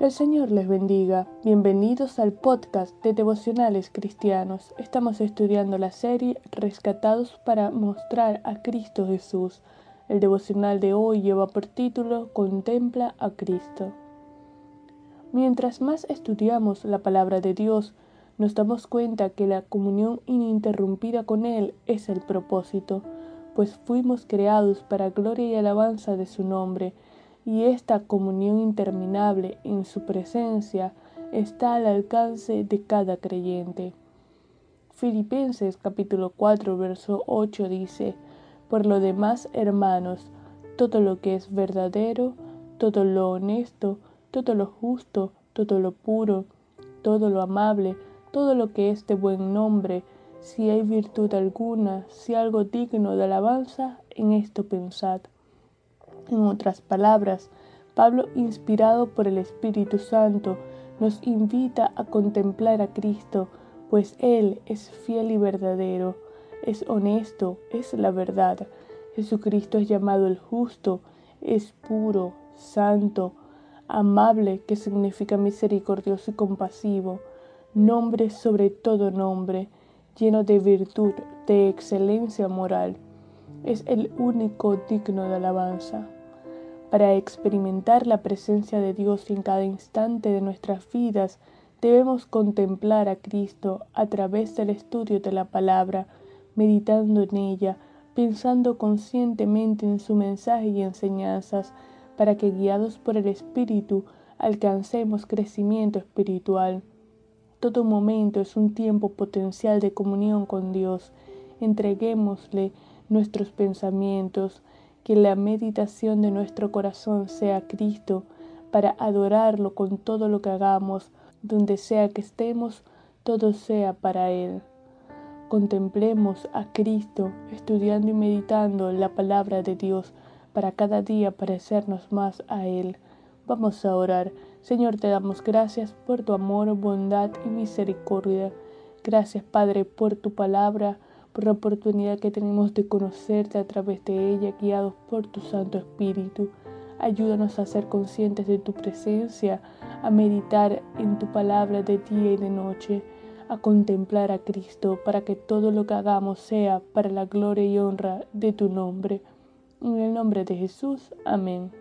Que el Señor les bendiga. Bienvenidos al podcast de Devocionales Cristianos. Estamos estudiando la serie Rescatados para mostrar a Cristo Jesús. El devocional de hoy lleva por título Contempla a Cristo. Mientras más estudiamos la palabra de Dios, nos damos cuenta que la comunión ininterrumpida con Él es el propósito, pues fuimos creados para gloria y alabanza de su nombre y esta comunión interminable en su presencia está al alcance de cada creyente. Filipenses capítulo 4 verso 8 dice, Por lo demás, hermanos, todo lo que es verdadero, todo lo honesto, todo lo justo, todo lo puro, todo lo amable, todo lo que es de buen nombre, si hay virtud alguna, si algo digno de alabanza, en esto pensad. En otras palabras, Pablo, inspirado por el Espíritu Santo, nos invita a contemplar a Cristo, pues Él es fiel y verdadero, es honesto, es la verdad. Jesucristo es llamado el justo, es puro, santo, amable, que significa misericordioso y compasivo, nombre sobre todo nombre, lleno de virtud, de excelencia moral. Es el único digno de alabanza. Para experimentar la presencia de Dios en cada instante de nuestras vidas, debemos contemplar a Cristo a través del estudio de la palabra, meditando en ella, pensando conscientemente en su mensaje y enseñanzas, para que guiados por el Espíritu alcancemos crecimiento espiritual. Todo momento es un tiempo potencial de comunión con Dios. Entreguémosle nuestros pensamientos, que la meditación de nuestro corazón sea Cristo, para adorarlo con todo lo que hagamos, donde sea que estemos, todo sea para Él. Contemplemos a Cristo, estudiando y meditando la palabra de Dios, para cada día parecernos más a Él. Vamos a orar. Señor, te damos gracias por tu amor, bondad y misericordia. Gracias, Padre, por tu palabra por la oportunidad que tenemos de conocerte a través de ella, guiados por tu Santo Espíritu. Ayúdanos a ser conscientes de tu presencia, a meditar en tu palabra de día y de noche, a contemplar a Cristo, para que todo lo que hagamos sea para la gloria y honra de tu nombre. En el nombre de Jesús, amén.